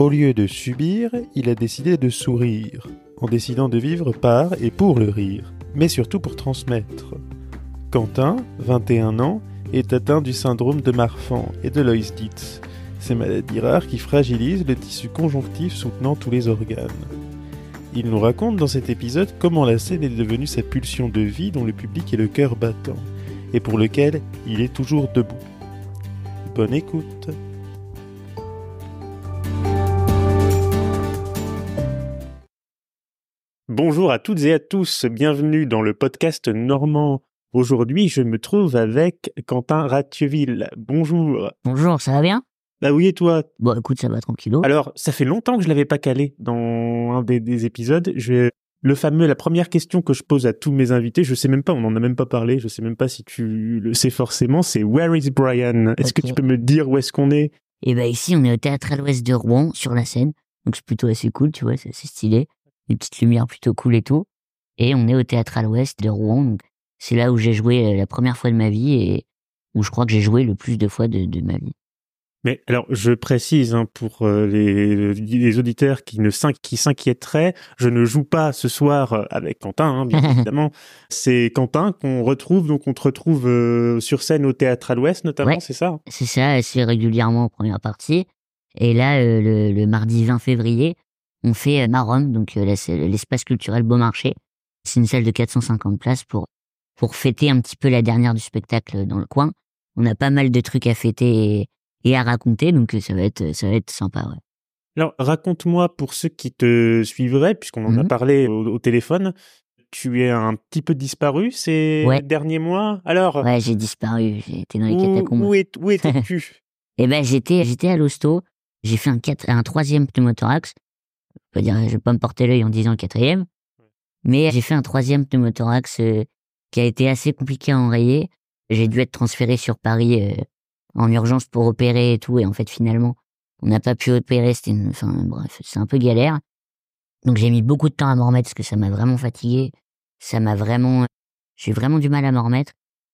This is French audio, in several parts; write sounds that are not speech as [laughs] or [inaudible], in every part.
Au lieu de subir, il a décidé de sourire, en décidant de vivre par et pour le rire, mais surtout pour transmettre. Quentin, 21 ans, est atteint du syndrome de Marfan et de Loïs-Dietz, ces maladies rares qui fragilisent le tissu conjonctif soutenant tous les organes. Il nous raconte dans cet épisode comment la scène est devenue sa pulsion de vie dont le public est le cœur battant, et pour lequel il est toujours debout. Bonne écoute Bonjour à toutes et à tous, bienvenue dans le podcast normand. Aujourd'hui, je me trouve avec Quentin Ratcheville. Bonjour. Bonjour, ça va bien? Bah oui, et toi? Bon, écoute, ça va tranquillo. Alors, ça fait longtemps que je l'avais pas calé dans un des, des épisodes. Je le fameux, la première question que je pose à tous mes invités, je sais même pas, on en a même pas parlé, je sais même pas si tu le sais forcément, c'est Where is Brian? Est-ce que tu peux me dire où est-ce qu'on est? Et bah ici, on est au théâtre à l'ouest de Rouen, sur la Seine. Donc c'est plutôt assez cool, tu vois, c'est assez stylé. Des petites lumières plutôt cool et tout. Et on est au théâtre à l'ouest de Rouen. Donc c'est là où j'ai joué euh, la première fois de ma vie et où je crois que j'ai joué le plus de fois de, de ma vie. Mais alors, je précise hein, pour euh, les, les auditeurs qui ne s'in- qui s'inquiéteraient, je ne joue pas ce soir euh, avec Quentin, hein, bien [laughs] évidemment. C'est Quentin qu'on retrouve, donc on te retrouve euh, sur scène au théâtre à l'Ouest, notamment, Ouais. c'est ça? C'est ça, assez régulièrement en première partie. Et là, euh, le, le mardi 20 février, on fait euh, Marom, donc euh, l'espace culturel Beaumarchais. C'est une salle de 450 places pour pour fêter un petit peu la dernière du spectacle dans le coin. On a pas mal de trucs à fêter et, et à raconter, donc euh, ça va être ça va être sympa. Ouais. Alors, raconte-moi pour ceux qui te suivraient, puisqu'on en a Mhm. parlé au, au téléphone, tu es un petit peu disparu ces Ouais. derniers mois? Alors, Ouais, j'ai disparu, été dans les où, catacombes. où, est, où [laughs] étais-tu? Eh ben j'étais j'étais à l'hosto, j'ai fait un quatre, un troisième pneumothorax. Je pas dire je vais pas me porter l'œil en disant le quatrième, mais j'ai fait un troisième pneumothorax euh, qui a été assez compliqué à enrayer. J'ai dû être transféré sur Paris euh, en urgence pour opérer et tout, et en fait finalement on n'a pas pu opérer. C'était une, enfin bref, c'est un peu galère. Donc j'ai mis beaucoup de temps à m'en remettre parce que ça m'a vraiment fatigué. Ça m'a vraiment, j'ai vraiment du mal à m'en remettre.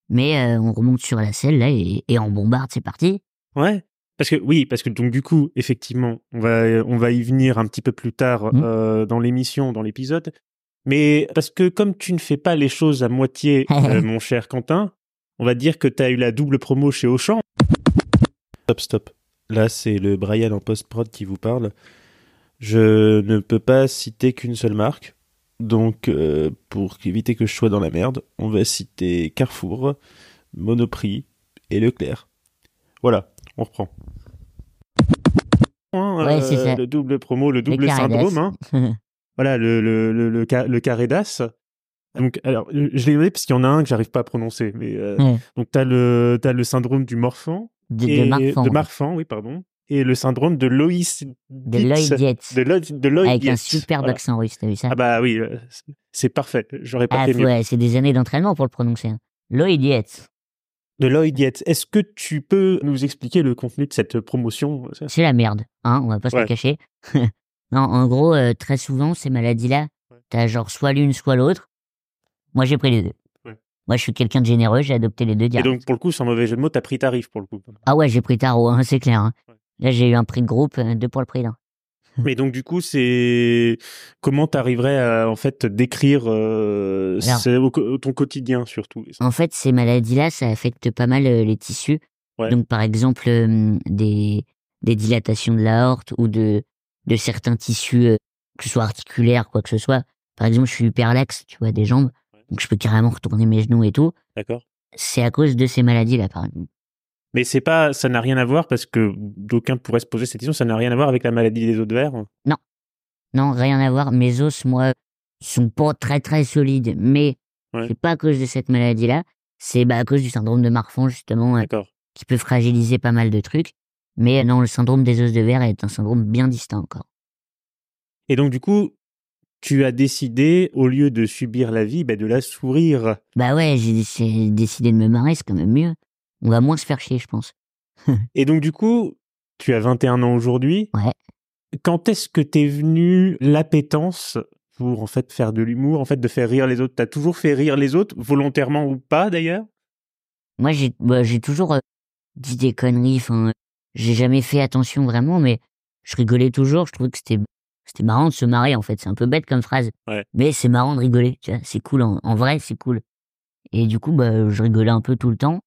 Mais euh, on remonte sur la selle là et, et on bombarde, c'est parti. Ouais. Parce que oui, parce que donc du coup, effectivement, on va on va y venir un petit peu plus tard Mhm. euh, dans l'émission, dans l'épisode. Mais parce que comme tu ne fais pas les choses à moitié, [laughs] euh, mon cher Quentin, on va dire que tu as eu la double promo chez Auchan. Stop, stop. Là, c'est le Brian en post-prod qui vous parle. Je ne peux pas citer qu'une seule marque. Donc, euh, pour éviter que je sois dans la merde, on va citer Carrefour, Monoprix et Leclerc. Voilà, on reprend. Ouais, ça. Le double promo, le double syndrome. Hein. [laughs] Voilà, le, le, le, le, ca- le carré d'as. Donc, alors, je l'ai noté parce qu'il y en a un que j'arrive pas à prononcer. Mais, euh, Ouais. donc, t'as le, t'as le syndrome du morphan. de, et- de Marfan. De Marfan, oui, pardon. Et le syndrome de Loïs. de Lloyd Dietz. De Lloyd Avec un superbe Voilà. accent russe, t'as vu ça? Ah bah oui, euh, c'est- parfait. J'aurais pas Ah, fait mieux. ouais, c'est des années d'entraînement pour le prononcer. hein. Lloyd Dietz. De Lloyd. Est-ce que tu peux nous expliquer le contenu de cette promotion? C'est la merde, hein, on va pas se Ouais. le cacher. [laughs] non, en gros, euh, très souvent, ces maladies-là, Ouais. t'as genre soit l'une, soit l'autre. Moi, j'ai pris les deux. Ouais. Moi, je suis quelqu'un de généreux, j'ai adopté les deux Et direct. donc, pour le coup, sans mauvais jeu de mots, t'as pris tarif pour le coup. Ah ouais, j'ai pris tarot, hein, c'est clair. hein. Là, j'ai eu un prix de groupe, euh, deux pour le prix d'un. Mais donc, du coup, c'est comment t'arriverais à en fait décrire euh, Alors- ton quotidien surtout. En fait, ces maladies-là, ça affecte pas mal euh, les tissus. Ouais. Donc, par exemple, euh, des, des dilatations de l'aorte ou de, de certains tissus, euh, que ce soit articulaires, quoi que ce soit. Par exemple, je suis hyper laxe, tu vois, des jambes. Ouais. Donc, je peux carrément retourner mes genoux et tout. D'accord. C'est à cause de ces maladies-là, par exemple. Mais c'est pas, ça n'a rien à voir parce que d'aucuns pourraient se poser cette question. Ça n'a rien à voir avec la maladie des os de verre. Non, rien à voir. Mes os, moi, sont pas très très solides, mais Ouais. c'est pas à cause de cette maladie-là. C'est bah, à cause du syndrome de Marfan, justement, euh, qui peut fragiliser pas mal de trucs. Mais non, le syndrome des os de verre est un syndrome bien distinct encore. Et donc, du coup, tu as décidé, au lieu de subir la vie, bah, de la sourire. Bah ouais, j'ai décidé de me marrer, c'est quand même mieux. On va moins se faire chier, je pense. [laughs] Et donc, du coup, tu as 21 ans aujourd'hui. Ouais. Quand est-ce que t'es venu l'appétence pour, en fait, faire de l'humour, en fait, de faire rire les autres? T'as toujours fait rire les autres, volontairement ou pas, d'ailleurs? Moi, j'ai bah, j'ai toujours euh, dit des conneries. Enfin, j'ai jamais fait attention vraiment, mais je rigolais toujours. Je trouvais que c'était c'était marrant de se marrer en fait. C'est un peu bête comme phrase, Ouais. mais c'est marrant de rigoler. C'est cool en, en vrai, c'est cool. Et du coup, bah, je rigolais un peu tout le temps.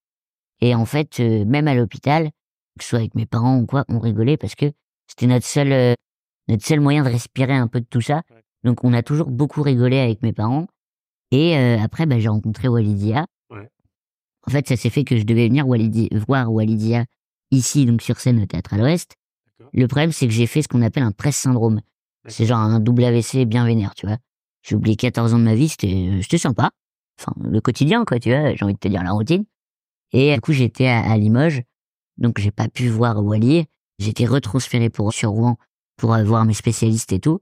Et en fait, euh, même à l'hôpital, que ce soit avec mes parents ou quoi, on rigolait parce que c'était notre seul euh, notre seul moyen de respirer un peu de tout ça. Donc on a toujours beaucoup rigolé avec mes parents. Et euh, après, bah, j'ai rencontré Walidia. Ouais. En fait, ça s'est fait que je devais venir Walidi- voir Walidia ici, donc sur scène au Théâtre à l'Ouest. Le problème, c'est que j'ai fait ce qu'on appelle un presse syndrome. C'est genre un double AVC bien vénère, tu vois. J'ai oublié 14 ans de ma vie, c'était c'était sympa. Enfin, le quotidien, quoi, tu vois, j'ai envie de te dire la routine. Et du coup, j'étais à, à Limoges, donc j'ai pas pu voir Wally. J'étais retransféré pour sur Rouen pour euh, voir mes spécialistes et tout.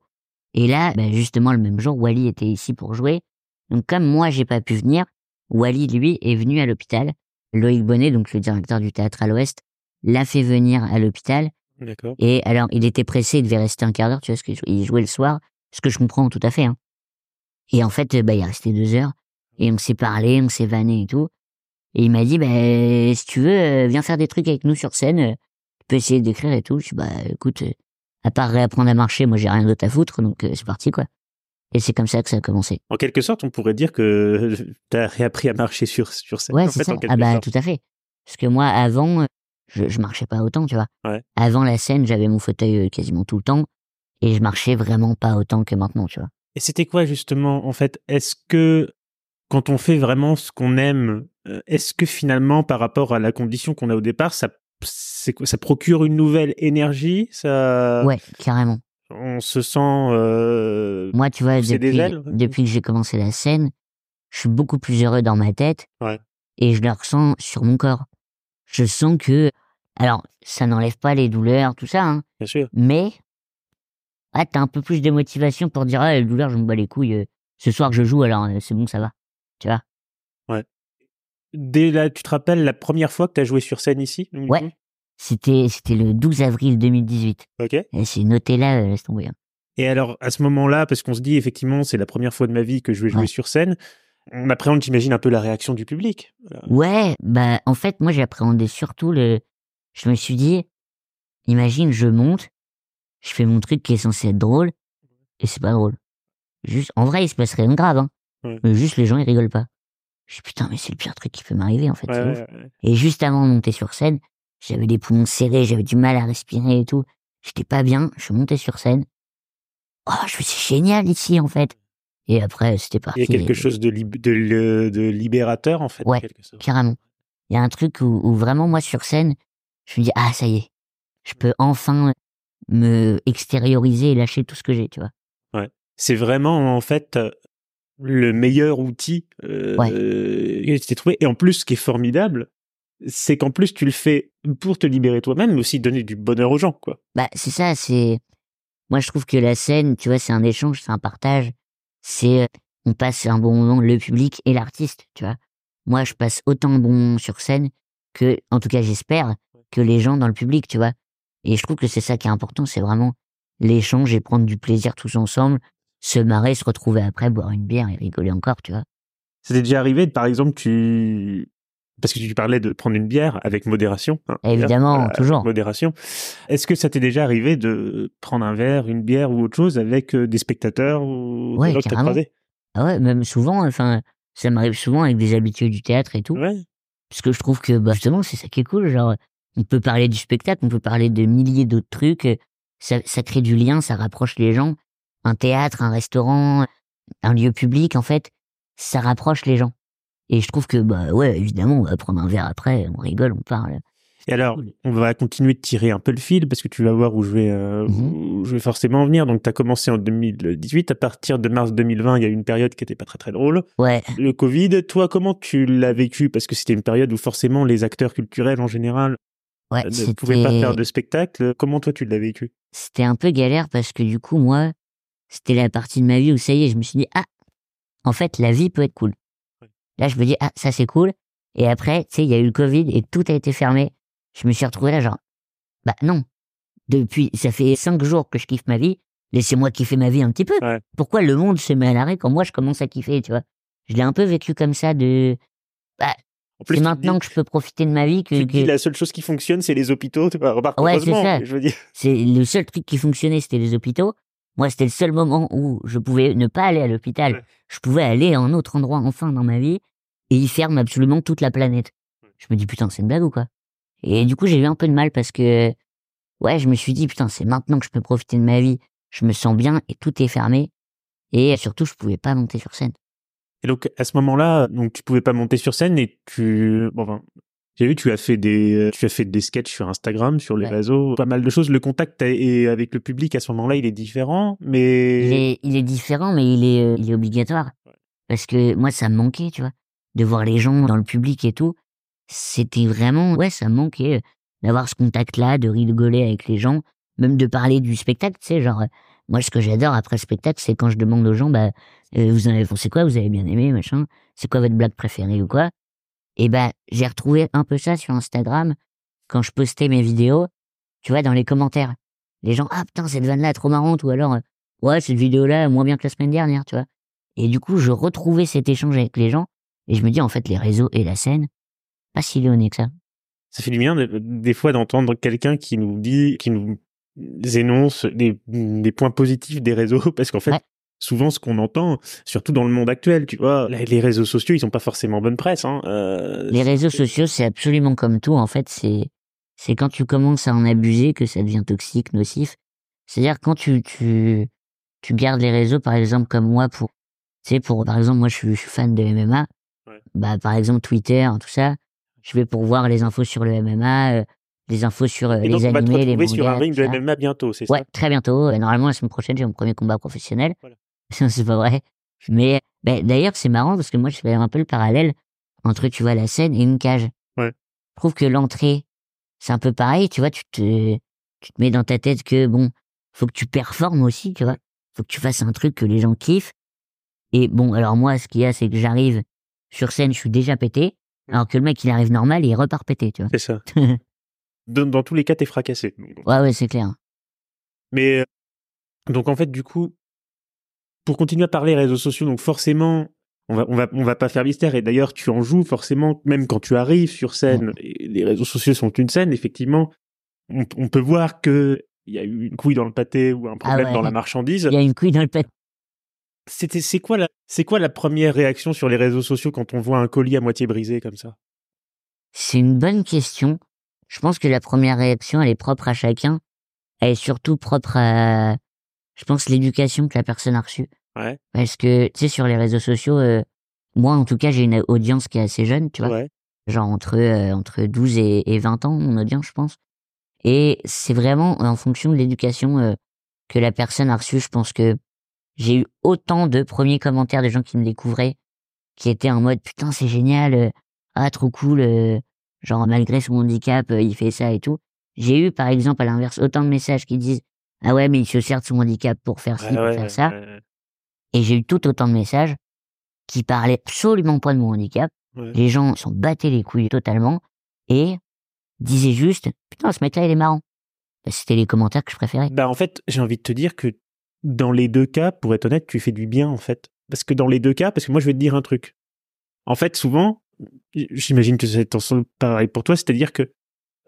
Et là, bah, justement, le même jour, Wally était ici pour jouer. Donc comme moi, j'ai pas pu venir, Wally, lui, est venu à l'hôpital. Loïc Bonnet, donc le directeur du théâtre à l'Ouest, l'a fait venir à l'hôpital. D'accord. Et alors, il était pressé, il devait rester un quart d'heure, tu vois, parce qu'il jouait le soir, ce que je comprends tout à fait. Hein. Et en fait, bah, il est resté deux heures, et on s'est parlé, on s'est vanné et tout. Et il m'a dit, bah, si tu veux, euh, viens faire des trucs avec nous sur scène, euh, tu peux essayer d'écrire et tout. Je dis, bah, écoute, euh, à part réapprendre à marcher, moi, j'ai rien d'autre à foutre, donc c'est parti, quoi. Et c'est comme ça que ça a commencé. En quelque sorte, on pourrait dire que [laughs] tu as réappris à marcher sur, sur scène. Ouais, en c'est fait, ça. en quelque Ah bah, sorte. tout à fait. Parce que moi, avant, je, je marchais pas autant, tu vois. Ouais. Avant la scène, j'avais mon fauteuil quasiment tout le temps, et je marchais vraiment pas autant que maintenant, tu vois. Et c'était quoi justement, en fait? Est-ce que quand on fait vraiment ce qu'on aime, euh, est-ce que finalement, par rapport à la condition qu'on a au départ, ça, procure une nouvelle énergie Ça, Ouais, carrément. on se sent. euh, Moi, tu vois, des depuis, ailes, ouais. depuis que j'ai commencé la scène, je suis beaucoup plus heureux dans ma tête. Ouais. Et je le ressens sur mon corps. Je sens que, alors, ça n'enlève pas les douleurs, tout ça, hein, Bien sûr. mais, ah, t'as un peu plus de motivation pour dire, ah, les douleurs, je me bats les couilles. euh, ce soir, je joue, alors euh, c'est bon, ça va. Tu vois? Dès là, tu te rappelles la première fois que tu as joué sur scène ici Ouais. C'était, c'était le 12 avril 2018. Ok. Et c'est noté là, euh, laisse tomber. hein. Et alors, à ce moment-là, parce qu'on se dit effectivement, c'est la première fois de ma vie que je vais jouer Ouais. sur scène, on appréhende, j'imagine, un peu la réaction du public. Ouais, bah en fait moi j'ai appréhendé surtout le. Je me suis dit, imagine je monte, je fais mon truc qui est censé être drôle et c'est pas drôle. Juste, en vrai il se passe rien de grave, hein. Ouais. Mais juste les gens ils rigolent pas. Je dis putain mais c'est le pire truc qui peut m'arriver en fait. Ouais, ouf. ouais, ouais. Et juste avant de monter sur scène, j'avais les poumons serrés, j'avais du mal à respirer et tout. J'étais pas bien, je suis monté sur scène. Oh je suis c'est génial ici en fait. Et après c'était parti. Il y a quelque chose de, lib- de, le- de libérateur, en fait. Ouais, carrément. Il y a un truc où, où vraiment moi sur scène, je me dis ah ça y est, je peux enfin me extérioriser et lâcher tout ce que j'ai, tu vois. C'est vraiment, en fait, euh, le meilleur outil euh, Ouais. euh, que tu t'es trouvé. Et en plus, ce qui est formidable, c'est qu'en plus, tu le fais pour te libérer toi-même, mais aussi donner du bonheur aux gens, quoi. Bah c'est ça, c'est moi je trouve que la scène, tu vois, c'est un échange, c'est un partage, c'est on passe un bon moment le public et l'artiste, tu vois. Moi je passe autant de bons moments sur scène que en tout cas j'espère que les gens dans le public, tu vois. Et je trouve que c'est ça qui est important, c'est vraiment l'échange et prendre du plaisir tous ensemble, se marrer, se retrouver après, boire une bière et rigoler encore, tu vois. Ça t'est déjà arrivé, par exemple, tu... Parce que tu parlais de prendre une bière avec modération. hein, Évidemment, toujours. Modération. Est-ce que ça t'est déjà arrivé de prendre un verre, une bière ou autre chose avec euh, des spectateurs ou Ouais, des gens que t'as Ah ouais, même souvent, enfin, ça m'arrive souvent avec des habitués du théâtre et tout. Ouais. Parce que je trouve que, bah, justement, c'est ça qui est cool. Genre, on peut parler du spectacle, on peut parler de milliers d'autres trucs. euh, Ça, ça crée du lien, ça rapproche les gens. Un théâtre, un restaurant, un lieu public, en fait, ça rapproche les gens. Et je trouve que, bah, ouais, évidemment, on va prendre un verre après, on rigole, on parle. Et alors, on va continuer de tirer un peu le fil parce que tu vas voir où je vais, euh, Mhm. où je vais forcément en venir. Donc, tu as commencé en 2018. À partir de mars 2020, il y a eu une période qui était pas très très drôle. Ouais, Le Covid, toi, comment tu l'as vécu? Parce que c'était une période où forcément les acteurs culturels en général ouais, euh, ne pouvaient pas faire de spectacle. Comment toi tu l'as vécu? C'était un peu galère parce que du coup, moi, c'était la partie de ma vie où ça y est, je me suis dit, ah, en fait, la vie peut être cool. Là, je me dis, ah, ça c'est cool. Et après, tu sais, il y a eu le Covid et tout a été fermé. Je me suis retrouvé là, genre, bah non. Depuis, ça fait cinq jours que je kiffe ma vie. Laissez-moi kiffer ma vie un petit peu. Ouais. Pourquoi le monde se met à l'arrêt quand moi je commence à kiffer, tu vois? Je l'ai un peu vécu comme ça de, bah, C'est maintenant dis- que je peux profiter de ma vie que, tu dis, la seule chose qui fonctionne, c'est les hôpitaux. Tu vois, remarque, Ouais, c'est ça. mais je veux dire. c'est le seul truc qui fonctionnait, c'était les hôpitaux. Moi, c'était le seul moment où je pouvais ne pas aller à l'hôpital. Ouais. Je pouvais aller à un autre endroit enfin dans ma vie et ils ferment absolument toute la planète. Je me dis putain, c'est une blague ou quoi? Et du coup, j'ai eu un peu de mal parce que ouais, je me suis dit putain, c'est maintenant que je peux profiter de ma vie. Je me sens bien et tout est fermé. Et surtout, je pouvais pas monter sur scène. Et donc, à ce moment-là, donc, tu pouvais pas monter sur scène et tu, bon, enfin, j'ai vu, tu as fait des, tu as fait des sketchs sur Instagram, sur les Ouais. réseaux, pas mal de choses. Le contact et avec le public à ce moment-là, il est différent, mais. Il est, il est différent, mais il est, euh, il est obligatoire. Parce que moi, ça me manquait, tu vois, de voir les gens dans le public et tout. C'était vraiment, ouais, ça me manquait euh, d'avoir ce contact-là, de rigoler avec les gens, même de parler du spectacle, tu sais, genre, euh, moi, ce que j'adore après le spectacle, c'est quand je demande aux gens, bah, euh, vous en avez pensé quoi, vous avez bien aimé, machin, c'est quoi votre blague préférée ou quoi? Et bah, j'ai retrouvé un peu ça sur Instagram quand je postais mes vidéos, tu vois, dans les commentaires. Les gens, ah putain, cette vanne-là trop marrante, ou alors, euh, ouais, cette vidéo-là, moins bien que la semaine dernière, tu vois. Et du coup, je retrouvais cet échange avec les gens, et je me dis, en fait, les réseaux et la scène, pas si léoné que ça. Ça fait du bien de- des fois d'entendre quelqu'un qui nous dit, qui nous énonce des, des points positifs des réseaux, [laughs] parce qu'en fait, Ouais. Souvent ce qu'on entend, surtout dans le monde actuel, tu vois, les les réseaux sociaux, ils ont pas forcément bonne presse. Hein. Euh, Les réseaux sociaux, c'est absolument comme tout, en fait, c'est, c'est quand tu commences à en abuser que ça devient toxique, nocif. C'est-à-dire quand tu, tu, tu gardes les réseaux, par exemple, comme moi, pour, tu sais, pour, par exemple, moi, je suis, je suis fan de MMA. Ouais. Bah, par exemple, Twitter, tout ça. Je vais pour voir les infos sur le MMA, euh, les infos sur euh, Et donc, les on va te animés, les sur un ring de. MMA bientôt, c'est Ouais, ça? très bientôt. Normalement, la semaine prochaine, j'ai mon premier combat professionnel. Voilà. [laughs] c'est pas vrai. Mais ben, d'ailleurs, c'est marrant parce que moi, je fais un peu le parallèle entre, tu vois, la scène et une cage. Ouais. Je trouve que l'entrée, c'est un peu pareil. Tu vois, tu te, tu te mets dans ta tête que, bon, faut que tu performes aussi, tu vois. Faut que tu fasses un truc que les gens kiffent. Et bon, alors moi, ce qu'il y a, c'est que j'arrive sur scène, je suis déjà pété. Alors que le mec, il arrive normal et il repart pété, tu vois. C'est ça. [laughs] Dans, dans tous les cas, t'es fracassé. Ouais, ouais, c'est clair. Mais euh, donc en fait, du coup, pour continuer à parler réseaux sociaux, donc forcément, on va on va on va pas faire mystère. Et d'ailleurs, tu en joues forcément, même quand tu arrives sur scène. Et les réseaux sociaux sont une scène. Effectivement, on, on peut voir que il y a eu une couille dans le pâté ou un problème ouais. dans la marchandise. Il y a une couille dans le pet. C'était c'est quoi la c'est quoi la première réaction sur les réseaux sociaux quand on voit un colis à moitié brisé comme ça? C'est une bonne question. Je pense que la première réaction, elle est propre à chacun. Elle est surtout propre à, je pense, l'éducation que la personne a reçue. Ouais. Parce que, tu sais, sur les réseaux sociaux, euh, moi, en tout cas, j'ai une audience qui est assez jeune, tu vois. Ouais. Genre entre, euh, entre 12 et, et 20 ans, mon audience, je pense. Et c'est vraiment en fonction de l'éducation euh, que la personne a reçue. Je pense que j'ai eu autant de premiers commentaires de gens qui me découvraient, qui étaient en mode, putain, c'est génial, ah, trop cool, genre malgré son handicap, il fait ça et tout. J'ai eu, par exemple, à l'inverse, autant de messages qui disent, ah ouais, mais il se sert de son handicap pour faire ci, Ouais, pour ouais, faire ça. Et j'ai eu tout autant de messages qui parlaient absolument pas de mon handicap. Les gens s'en battaient les couilles totalement et disaient juste putain ce mec-là il est marrant. Bah, C'était les commentaires que je préférais. Bah en fait, j'ai envie de te dire que dans les deux cas, pour être honnête, tu fais du bien en fait. Parce que dans les deux cas, parce que moi je vais te dire un truc. En fait, souvent, j'imagine que c'est pareil pour toi, c'est-à-dire que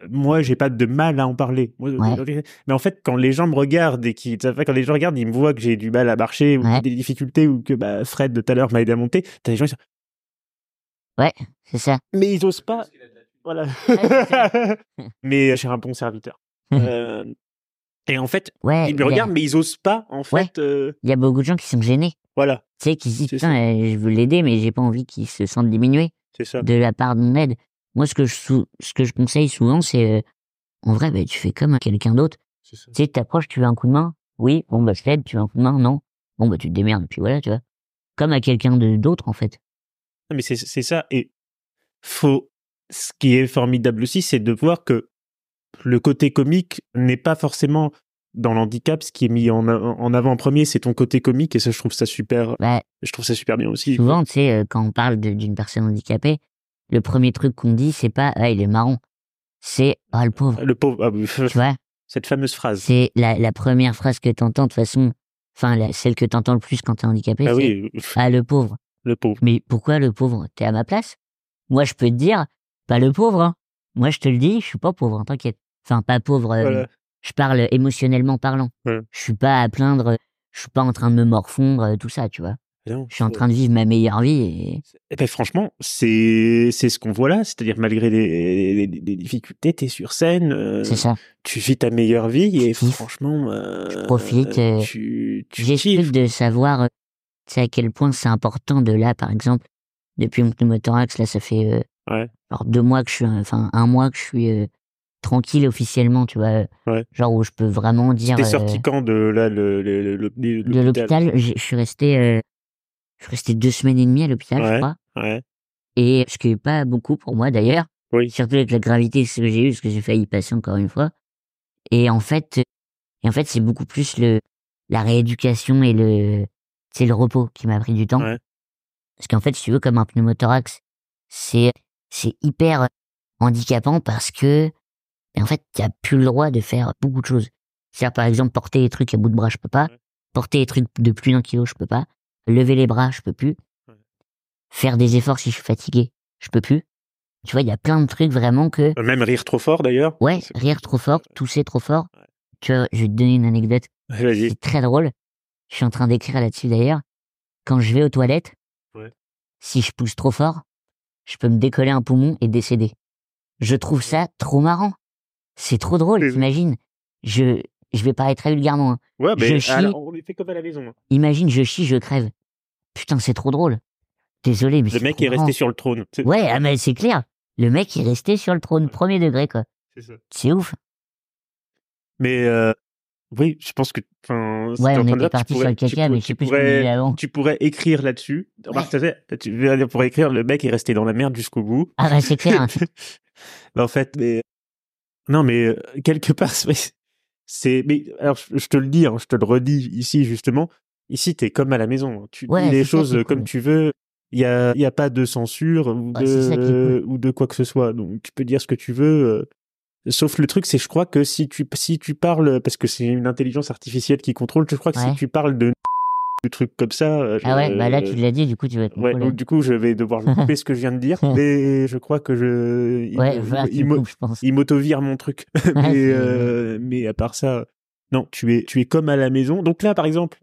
moi j'ai pas de mal à en parler. Moi, Ouais. Mais en fait, quand les gens me regardent et qui, quand les gens regardent, ils me voient que j'ai du mal à marcher ou que Ouais. j'ai des difficultés ou que bah, Fred de tout à l'heure m'a aidé à monter, t'as des gens qui sont, Ouais, c'est ça. mais ils osent pas. Voilà. Ouais, [laughs] mais j'ai un bon serviteur. [laughs] Euh, et en fait, Ouais, ils il me a- regardent, mais ils osent pas, en Ouais. fait. euh, il y, a beaucoup de gens qui sont gênés. voilà, Tu sais, qui se disent putain, euh, je veux l'aider, mais j'ai pas envie qu'il se sente diminué c'est ça. de la part de mon aide. Moi, ce que je, sou- ce que je conseille souvent, c'est euh, en vrai, bah, tu fais comme quelqu'un d'autre. Tu sais, t'approches, tu veux un coup de main? Oui, bon, bah, je t'aide, tu veux un coup de main? Non. Bon, bah, tu te démerdes, puis voilà, tu vois. Comme à quelqu'un d'autre, en fait. Non, mais c'est c'est ça. Et faut. Ce qui est formidable aussi, c'est de voir que le côté comique n'est pas forcément dans l'handicap. Ce qui est mis en, en avant en premier, c'est ton côté comique. Et ça, je trouve ça super. Bah, Je trouve ça super bien aussi. souvent, tu sais, euh, quand on parle d'une personne handicapée, le premier truc qu'on dit, c'est pas, ah, il est marrant. C'est, ah, le pauvre. Le pauvre. ah, [laughs] Tu vois, cette fameuse phrase. c'est la, la première phrase que t'entends, de toute façon, enfin, celle que t'entends le plus quand t'es handicapé, Ah oui, ah, le pauvre. le pauvre. Mais pourquoi le pauvre? T'es à ma place? Moi, je peux te dire, pas le pauvre. Hein. Moi, je te le dis, je suis pas pauvre, hein, t'inquiète. Enfin, pas pauvre. euh, Voilà. Je parle émotionnellement parlant. Je suis pas à plaindre. Je suis pas en train de me morfondre, euh, tout ça, tu vois. Non, Je suis en train de vivre ma meilleure vie et Eh ben, franchement, c'est ce qu'on voit là, c'est-à-dire malgré les, les- les difficultés, t'es sur scène, euh, c'est ça. tu vis ta meilleure vie et Je franchement, euh, profite, euh, tu, tu J'explique de savoir, tu à quel point c'est important de là, par exemple, depuis mon pneumothorax, là, ça fait euh, Ouais. genre deux mois que je suis, enfin un mois que je suis euh, tranquille officiellement, tu vois. Ouais. Genre où je peux vraiment dire. T'es euh, sorti quand de là le, le, le- le- de l'hôpital, je suis resté, euh, je suis resté deux semaines et demie à l'hôpital, je crois. Ouais. Et ce qui est pas beaucoup pour moi d'ailleurs. Oui. Surtout avec la gravité ce que j'ai eu, parce que j'ai failli passer encore une fois. Et en fait, et en fait, c'est beaucoup plus le, la rééducation et le, c'est le repos qui m'a pris du temps. Ouais. Parce qu'en fait, si tu veux, comme un pneumothorax, c'est, c'est hyper handicapant parce que, en fait, tu plus le droit de faire beaucoup de choses. C'est-à-dire, par exemple, porter les trucs à bout de bras, je peux pas. Porter les trucs de plus d'un kilo, je peux pas. Lever les bras, je peux plus. Faire des efforts si je suis fatigué, je peux plus. Tu vois, il y a plein de trucs vraiment que, Même rire trop fort d'ailleurs. ouais, rire trop fort, tousser trop fort. Tu vois, je vais te donner une anecdote. Vas-y. C'est très drôle. Je suis en train d'écrire là-dessus d'ailleurs. Quand je vais aux toilettes, Ouais. si je pousse trop fort, je peux me décoller un poumon et décéder. Je trouve ça trop marrant. C'est trop drôle, t'imagines Je, je vais parler très vulgairement. hein. Ouais, Je mais chie. alors, on les fait comme à la maison. hein. Imagine, je chie, je crève. Putain, c'est trop drôle. Désolé, mais Le mec est resté sur le trône. Ouais, ah, mais c'est clair. Le mec est resté sur le trône, premier degré, quoi. c'est ça. C'est ouf. Mais euh, oui, je pense que. ce Ouais, on était parti sur pourrais- le caca, mais je sais tu plus ce qu'on pourrais- disait avant. Tu pourrais écrire là-dessus. Remarque, tu sais, tu veux dire, pour écrire, le mec est resté dans la merde jusqu'au bout. Ah bah c'est clair. [laughs] En fait, mais non, mais euh, quelque part, [laughs] c'est-. Mais alors, je je te le dis, hein, je te le redis ici justement. Ici, t'es comme à la maison. Tu Ouais, dis les choses comme tu veux. Il y a, y a pas de censure ou Ouais, de ou de quoi que ce soit. Donc, tu peux dire ce que tu veux. euh, Sauf le truc, c'est je crois que si tu si tu parles parce que c'est une intelligence artificielle qui contrôle, je crois que Ouais. si tu parles de [laughs] de trucs comme ça. euh, Ah ouais, bah là tu l'as dit, du coup tu vas être Ouais, donc du coup, je vais devoir [laughs] couper ce que je viens de dire, mais je crois que je. il- Ouais, il- [laughs] voilà, il le coupes, je pense. il m'auto-vire mon truc. Mais, euh, mais à part ça, non, tu es, tu es comme à la maison. Donc là, par exemple,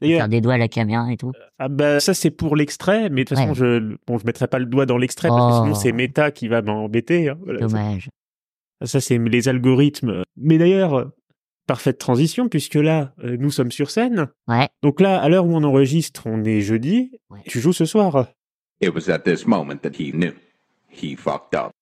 d'ailleurs, Faire des doigts à la caméra et tout. ah bah, ça c'est pour l'extrait, mais de toute façon, Ouais. je, bon, je mettrai pas le doigt dans l'extrait parce que Oh. sinon c'est Meta qui va m'embêter. hein. Voilà, Dommage. ça, c'est les algorithmes. Mais d'ailleurs, parfaite transition puisque là, euh, nous sommes sur scène. Ouais. Donc là, à l'heure où on enregistre, on est jeudi. Ouais. Tu joues ce soir. It was at this moment that he knew. He fucked up.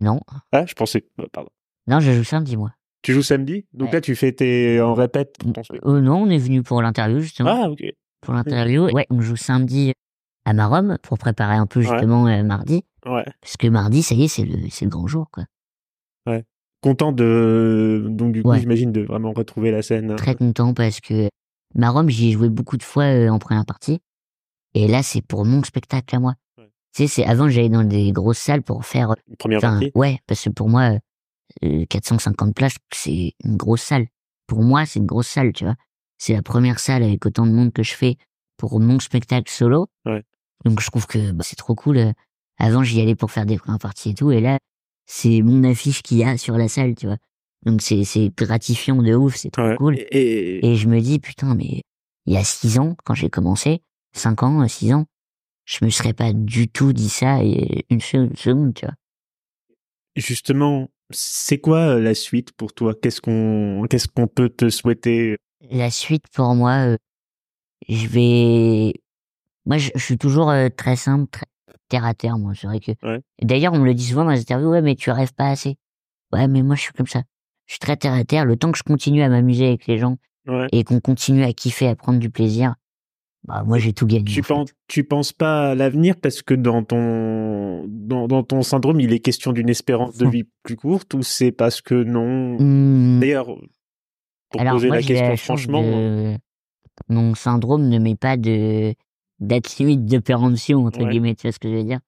Non. Ah, je pensais. euh, Pardon. Non, je joue samedi, moi. Tu joues samedi? Donc Ouais. là, tu fais tes en répète. ton. Euh, non, on est venu pour l'interview, justement. Ah, ok. Pour l'interview. Ouais, on joue samedi à Marom pour préparer un peu, Ouais. justement, euh, mardi. Ouais. Parce que mardi, ça y est, c'est le, grand jour, quoi. Content de donc du coup Ouais. j'imagine de vraiment retrouver la scène. Très content parce que Marom, j'y ai joué beaucoup de fois euh, en première partie. Et là, c'est pour mon spectacle à moi. Ouais. Tu sais, c'est avant, j'allais dans des grosses salles pour faire Première Enfin, partie? ouais, parce que pour moi, 450 places, c'est une grosse salle. Pour moi, c'est une grosse salle, tu vois. C'est la première salle avec autant de monde que je fais pour mon spectacle solo. Ouais. Donc je trouve que bah, c'est trop cool. Avant, j'y allais pour faire des premières parties et tout, et là, c'est mon affiche qu'il y a sur la salle, tu vois. Donc c'est c'est gratifiant de ouf, c'est trop Ouais. cool. Et, Et je me dis, putain, mais il y a six ans, quand j'ai commencé, cinq ans, six ans, je me serais pas du tout dit ça et une seconde, tu vois. justement, c'est quoi euh, la suite pour toi? Qu'est-ce qu'on qu'est-ce qu'on peut te souhaiter? La suite pour moi, euh, je vais. Moi, je, je suis toujours euh, très simple, très terre à terre. Moi, c'est vrai que. Ouais. D'ailleurs, on me le dit souvent dans les interviews. Ouais, mais tu rêves pas assez. Ouais, mais moi, je suis comme ça. Je suis très terre à terre. Le temps que je continue à m'amuser avec les gens Ouais. et qu'on continue à kiffer, à prendre du plaisir, bah moi, j'ai tout gagné. Tu en fait. penses tu penses pas à l'avenir parce que dans ton dans, dans ton syndrome, il est question d'une espérance de [laughs] vie plus courte ou c'est parce que non? Hmm, D'ailleurs, pour Alors, poser moi, la question franchement, de- Mon syndrome ne met pas de date limite de péremption, entre Ouais. guillemets, tu vois ce que je veux dire?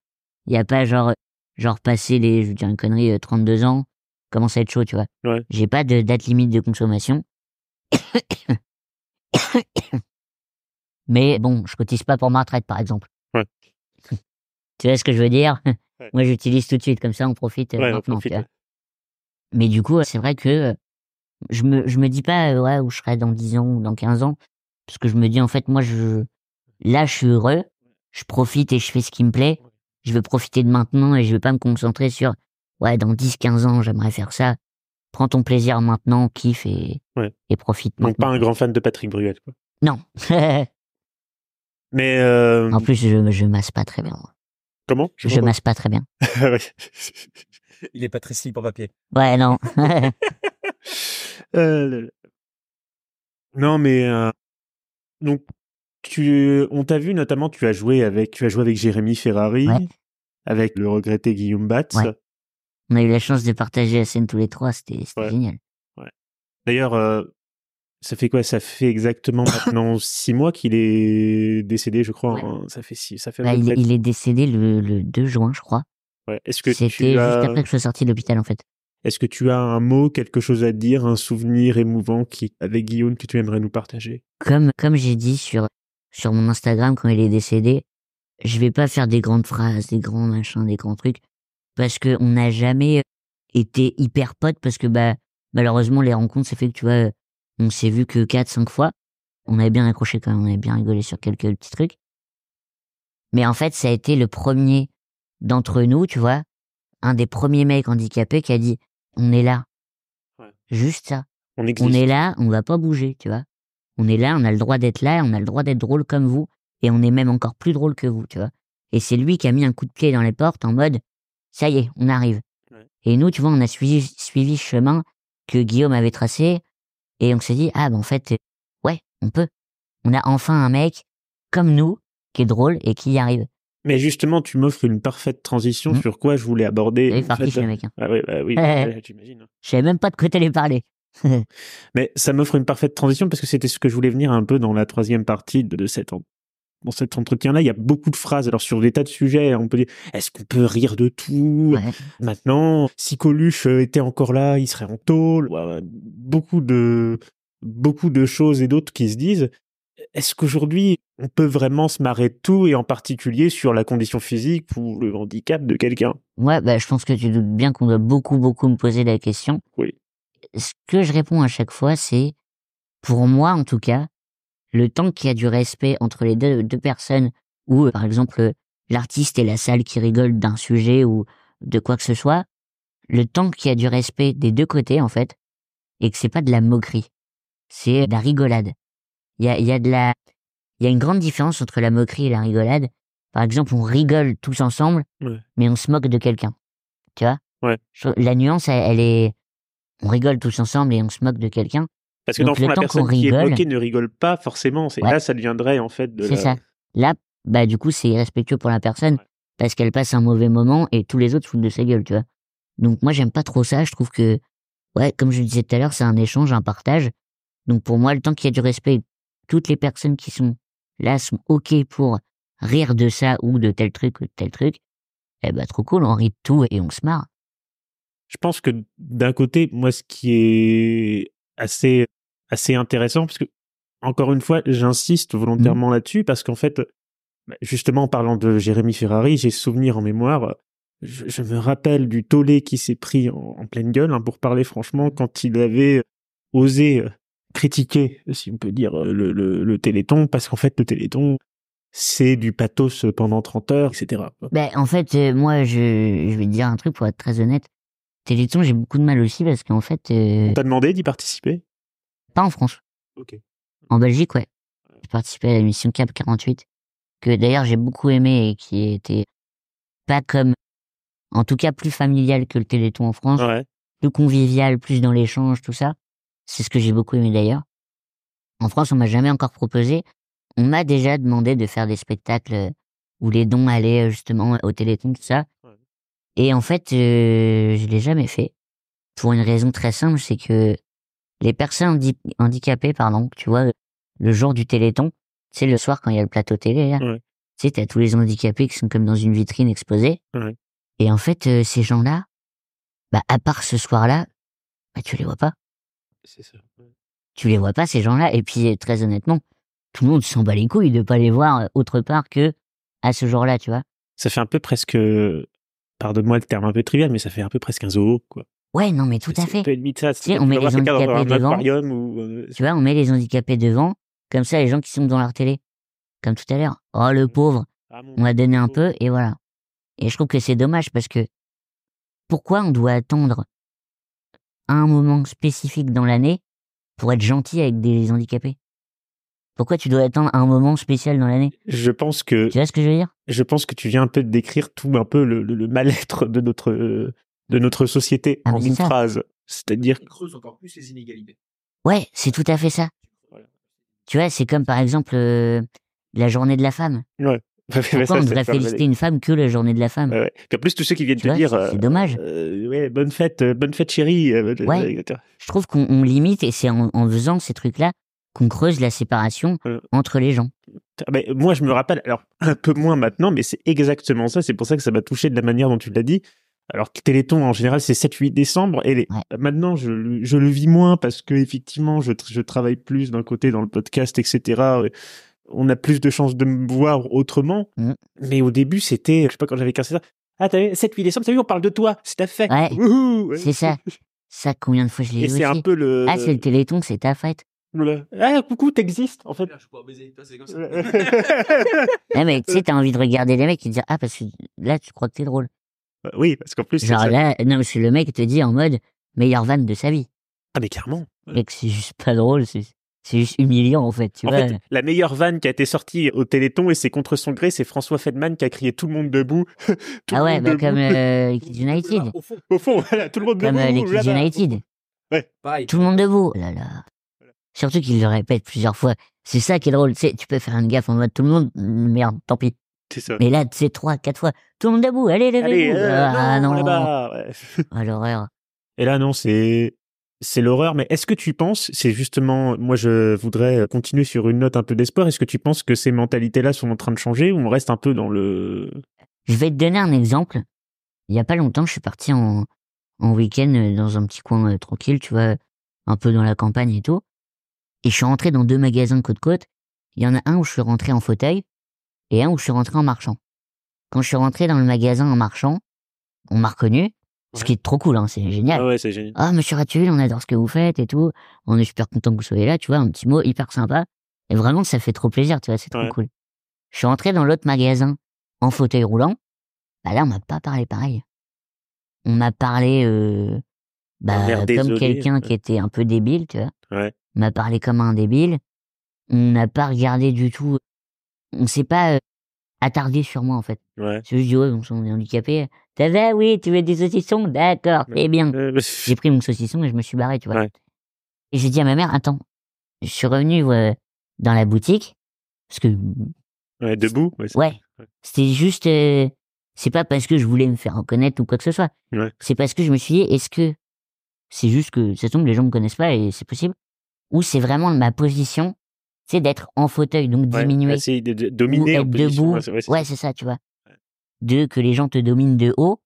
Il n'y a pas genre, genre passer les, je veux dire une connerie, euh, 32 ans, commence à être chaud, tu vois? Ouais. J'ai pas de date limite de consommation. Mais bon, je cotise pas pour ma retraite, par exemple. Ouais. [laughs] tu vois ce que je veux dire? Ouais. Moi, j'utilise tout de suite, comme ça, on profite euh, Ouais, on maintenant. profite. Mais du coup, c'est vrai que euh, je me, je me dis pas euh, ouais, où je serai dans 10 ans ou dans 15 ans. Parce que je me dis, en fait, moi, je, là, je suis heureux. Je profite et je fais ce qui me plaît. Je veux profiter de maintenant et je veux pas me concentrer sur, ouais, dans 10, 15 ans, j'aimerais faire ça. Prends ton plaisir maintenant, kiffe et, et profite Donc pas maintenant. un grand fan de Patrick Bruel. Quoi. Non. [laughs] Mais euh, en plus, je, je masse pas très bien. comment? Je masse pas très bien. [laughs] Il est pas très slip en papier. Ouais, non. [laughs] Euh, non, mais euh, donc tu, on t'a vu notamment, tu as joué avec, tu as joué avec Jérémy Ferrari, Ouais. avec le regretté Guillaume Batz. Ouais. On a eu la chance de partager la scène tous les trois. C'était c'était Ouais. génial. D'ailleurs, euh, ça fait quoi? Ça fait exactement [laughs] maintenant six mois qu'il est décédé, je crois. Ouais. hein. Ça fait six, ça fait. Bah, il, est décédé le, le 2 juin, je crois. Ouais. Est-ce que C'était juste as, après que je sois sorti de l'hôpital, en fait. est-ce que tu as un mot, quelque chose à dire, un souvenir émouvant qui, avec Guillaume, que tu aimerais nous partager? Comme, comme j'ai dit sur, sur mon Instagram quand il est décédé, je vais pas faire des grandes phrases, des grands machins, des grands trucs, parce que on n'a jamais été hyper potes, parce que bah, malheureusement, les rencontres, ça fait que tu vois, on s'est vu que 4, 5 fois. On avait bien accroché quand même, on avait bien rigolé sur quelques petits trucs. Mais en fait, ça a été le premier d'entre nous, tu vois, un des premiers mecs handicapés qui a dit, on est là. Ouais. Juste ça. On est là, on va pas bouger, tu vois. On est là, on a le droit d'être là, on a le droit d'être drôle comme vous, et on est même encore plus drôle que vous, tu vois. Et c'est lui qui a mis un coup de pied dans les portes en mode, ça y est, on arrive. Ouais. Et nous, tu vois, on a suivi, suivi ce chemin que Guillaume avait tracé, et on s'est dit, ah, ben en fait, euh, ouais, on peut. On a enfin un mec comme nous, qui est drôle et qui y arrive. Mais justement, tu m'offres une parfaite transition Hmm. sur quoi je voulais aborder. C'est en parti chez le mec. hein. Ah oui, bah oui, [laughs] j'imagine. Je savais même pas de quoi t'allais parler. [laughs] Mais ça m'offre une parfaite transition parce que c'était ce que je voulais venir un peu dans la troisième partie de, de cet, en- dans cet entretien-là. Il y a beaucoup de phrases. Alors, sur des tas de sujets, on peut dire, est-ce qu'on peut rire de tout? Ouais. Maintenant, si Coluche euh, était encore là, il serait en tôle. Beaucoup de, beaucoup de choses et d'autres qui se disent. Est-ce qu'aujourd'hui, on peut vraiment se marrer de tout et en particulier sur la condition physique ou le handicap de quelqu'un? Ouais, bah, je pense que tu doutes bien qu'on doit beaucoup, beaucoup me poser la question. Oui. Ce que je réponds à chaque fois, c'est, pour moi en tout cas, le temps qu'il y a du respect entre les deux, deux personnes, ou euh, par exemple euh, l'artiste et la salle qui rigolent d'un sujet ou de quoi que ce soit, le temps qu'il y a du respect des deux côtés en fait, et que c'est pas de la moquerie, c'est de la rigolade. Il y a, y a de la, il y a une grande différence entre la moquerie et la rigolade. Par exemple, on rigole tous ensemble, Ouais. mais on se moque de quelqu'un. Tu vois? Ouais. La nuance, elle, elle est, on rigole tous ensemble et on se moque de quelqu'un. Parce que Donc, dans le fond, le la personne qui est rigole- moquée ne rigole pas forcément. Ouais. là, ça deviendrait en fait de C'est la... ça. Là, bah du coup, c'est irrespectueux pour la personne Ouais. parce qu'elle passe un mauvais moment et tous les autres foutent de sa gueule, tu vois. Donc moi, j'aime pas trop ça. Je trouve que, ouais, comme je le disais tout à l'heure, c'est un échange, un partage. Donc pour moi, le temps qu'il y a du respect, toutes les personnes qui sont là sont ok pour rire de ça ou de tel truc ou de tel truc. Eh bah trop cool, on rit de tout et on se marre. Je pense que d'un côté, moi, ce qui est assez assez intéressant, parce que encore une fois, j'insiste volontairement là-dessus, parce qu'en fait, bah, justement, en parlant de Jérémy Ferrari, j'ai souvenir en mémoire. Je, je me rappelle du tollé qui s'est pris en, en pleine gueule, hein, pour parler franchement, quand il avait osé euh, critiquer, si on peut dire, euh, le, le, le Téléthon, parce qu'en fait, le Téléthon, c'est du pathos pendant 30 heures, etc. Ben, en fait, euh, moi, je, je vais te dire un truc pour être très honnête. Téléthon, j'ai beaucoup de mal aussi parce qu'en fait, euh, On t'a demandé d'y participer? Pas en France. Ok. En Belgique, ouais. J'ai participé à l'émission Cap 48, que d'ailleurs j'ai beaucoup aimé et qui était pas comme, en tout cas plus familial que le Téléthon en France, Ouais. plus convivial, plus dans l'échange, tout ça. C'est ce que j'ai beaucoup aimé d'ailleurs. En France, on m'a jamais encore proposé. On m'a déjà demandé de faire des spectacles où les dons allaient justement au Téléthon, tout ça. Et en fait, euh, je l'ai jamais fait. Pour une raison très simple, c'est que les personnes handi- handicapées, pardon, tu vois, le jour du Téléthon, c'est le soir quand il y a le plateau télé, là. Ouais. Tu sais, t'as tous les handicapés qui sont comme dans une vitrine exposée. Ouais. Et en fait, euh, ces gens-là, bah, à part ce soir-là, bah, tu les vois pas. C'est ça. Tu les vois pas, ces gens-là. Et puis, euh, très honnêtement, tout le monde s'en bat les couilles de pas les voir euh, autre part que à ce jour-là, tu vois. Ça fait un peu presque pardonne-moi le terme un peu trivial, mais ça fait un peu presque un zoo, quoi. Ouais, non, mais tout à fait. ça. sais, on met les handicapés devant. ou, euh, Tu vois, on met les handicapés devant, comme ça, les gens qui sont dans leur télé, comme tout à l'heure. Oh, le pauvre, ah, on va donner un peu, et voilà. Et je trouve que c'est dommage parce que pourquoi on doit attendre un moment spécifique dans l'année pour être gentil avec des handicapés? Pourquoi tu dois attendre un moment spécial dans l'année? Je pense que Tu vois ce que je veux dire? je pense que tu viens un peu de décrire tout un peu le, le- le mal-être de notre euh, de notre société Ah, en une ça. phrase. C'est-à-dire Il creuse encore plus les inégalités. Ouais, c'est tout à fait ça. Voilà. Tu vois, c'est comme par exemple euh, la journée de la femme. [laughs] Pourquoi on devrait féliciter une femme que la journée de la femme? Ouais, ouais. Puis en plus, tous ceux qui viennent Tu te vois, dire, c'est- euh, dommage. euh, ouais, bonne fête, euh, bonne fête chérie. euh, Ouais. etc. Je trouve qu'on on limite et c'est en, en faisant ces trucs-là qu'on creuse la séparation Euh. entre les gens. Ah, mais moi, je me rappelle, alors un peu moins maintenant, mais c'est exactement ça. C'est pour ça que ça m'a touché de la manière dont tu l'as dit. Alors, Téléthon, en général, c'est 7-8 décembre. Et les... Ouais. maintenant, je, le- je le vis moins parce que, effectivement, je, tr- je travaille plus d'un côté dans le podcast, etc. On a plus de chances de me voir autrement. Mhm. Mais au début, c'était, je sais pas, quand j'avais 15 ça. Ah, t'as vu, 7-8 décembre, t'as vu, on parle de toi, c'est ta fête. Ouais. C'est ça. Ça, combien de fois je l'ai vu c'est un aussi peu le. Ah, c'est le téléthon, c'est ta fête. Ah, coucou, t'existes, en fait. Là, je pourrais baiser. Toi, c'est comme ça. Non, [laughs] mais tu sais, t'as envie de regarder les mecs et de dire, ah, parce que là, tu crois que t'es drôle. oui, parce qu'en plus, c'est Genre ça. là, non, mais c'est le mec qui te dit en mode, meilleure vanne de sa vie. Ah, mais. Ouais. Mec, c'est juste pas drôle, c'est, c'est juste humiliant, en fait, tu En vois. fait, la meilleure vanne qui a été sortie au Téléthon et c'est contre son gré, c'est François Feldman qui a crié tout le monde debout. [laughs] Tout ah ouais, bah, debout. comme euh, [laughs] United. Au fond, Au fond, voilà, tout le monde Comme debout. euh, les Kids là-bas. United. pareil. Tout le monde debout. Oh là là. Surtout qu'il le répète plusieurs fois. C'est ça qui est drôle. Tu sais, tu peux faire une gaffe en mode tout le monde, merde, tant pis. C'est ça. Mais là, tu sais, trois, quatre fois, tout le monde debout, allez, levez-vous. euh, ah non, non. là-bas. ouais. [laughs] Ah, l'horreur. Et là, non, c'est c'est l'horreur. Mais est-ce que tu penses, c'est justement, moi, je voudrais continuer sur une note un peu d'espoir. Est-ce que tu penses que ces mentalités-là sont en train de changer ou on reste un peu dans le Je vais te donner un exemple. Il y a pas longtemps, je suis parti en, en week-end euh, dans un petit coin euh, tranquille, tu vois, un peu dans la campagne et tout. Et je suis rentré dans deux magasins côte-côte. Il y en a un où je suis rentré en fauteuil et un où je suis rentré en marchant. Quand je suis rentré dans le magasin en marchant, on m'a reconnu, ce qui est trop cool, hein, c'est génial. Ah ouais, c'est génial. Ah, monsieur Ratul, on adore ce que vous faites et tout. On est super content que vous soyez là, tu vois, un petit mot hyper sympa. Et vraiment, ça fait trop plaisir, tu vois, c'est trop Ouais. cool. Je suis rentré dans l'autre magasin en fauteuil roulant. Bah là, on m'a pas parlé pareil. On m'a parlé, euh, bah, l'air comme quelqu'un ouais. qui était un peu débile, tu vois. Ouais. M'a parlé comme un débile. On n'a pas regardé du tout. On s'est pas euh, attardé sur moi, en fait. Ouais. C'est juste ouais, on est handicapé. Ça va, oui, tu veux des saucissons? D'accord, c'est bien. Euh, J'ai pris mon saucisson et je me suis barré, tu vois. Ouais. Et j'ai dit à ma mère, attends, je suis revenu euh, dans la boutique, parce que, ouais, debout. Ouais. c'était juste, euh, c'est pas parce que je voulais me faire reconnaître ou quoi que ce soit. Ouais. C'est parce que je me suis dit, est-ce que c'est juste que, ça tombe, les gens me connaissent pas et c'est possible? Ou c'est vraiment ma position, c'est d'être en fauteuil, donc Ouais, diminuer. essayer de, de ou dominer en être debout. Ouais, c'est- ouais, c'est Ouais, ça. c'est tu vois. De que les gens te dominent de haut,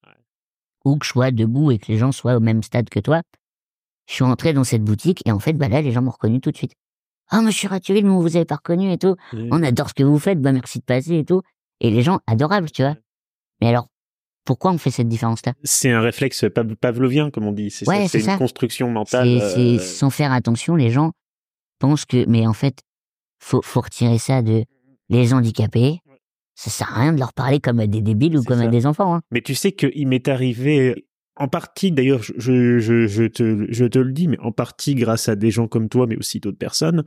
ou que je sois debout et que les gens soient au même stade que toi. Je suis entré dans cette boutique et en fait, bah là, les gens m'ont reconnu tout de suite. Ah, monsieur Raturil, mais on vous avez pas reconnu et tout. Ouais. On adore ce que vous faites, bah merci de passer et tout. Et les gens, adorables, tu vois. Mais alors, pourquoi on fait cette différence-là? C'est un réflexe pav- pavlovien, comme on dit. C'est Ouais, une ça. construction mentale. Euh, sans faire attention, les gens pensent que, mais en fait, faut, faut retirer ça de les handicapés. Ça sert à rien de leur parler comme à des débiles ou comme à des enfants. Hein. Mais tu sais qu'il m'est arrivé, en partie d'ailleurs, je, je, je, je te, je te le dis, mais en partie grâce à des gens comme toi, mais aussi d'autres personnes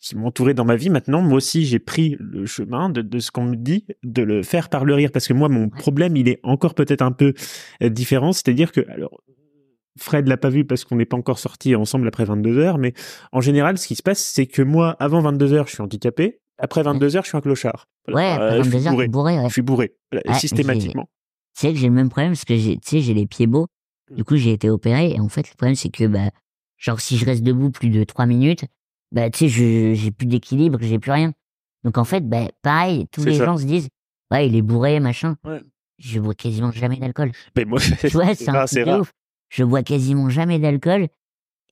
qui entouré dans ma vie. Maintenant, moi aussi, j'ai pris le chemin de, de ce qu'on me dit, de le faire par le rire. Parce que moi, mon problème, il est encore peut-être un peu euh, différent. C'est-à-dire que, alors, Fred l'a pas vu parce qu'on n'est pas encore sortis ensemble après 22 heures, mais en général, ce qui se passe, c'est que moi, avant 22 heures, je suis handicapé. Après 22 heures, je suis un clochard. Ouais, Euh, je suis des heures, bourré. bourré, ouais. Je suis bourré, Ouais, systématiquement. Tu sais que j'ai le même problème parce que j'ai, tu sais, j'ai les pieds beaux. Du coup, j'ai été opéré et en fait, le problème, c'est que, bah, genre, si je reste debout plus de trois minutes, bah, tu sais, je, j'ai plus d'équilibre, j'ai plus rien. Donc, en fait, bah, pareil, tous les ça. gens se disent, ouais, il est bourré, machin. Ouais. Je bois quasiment jamais d'alcool. Mais moi, [laughs] Tu vois, [laughs] c'est un truc ouf. Je bois quasiment jamais d'alcool.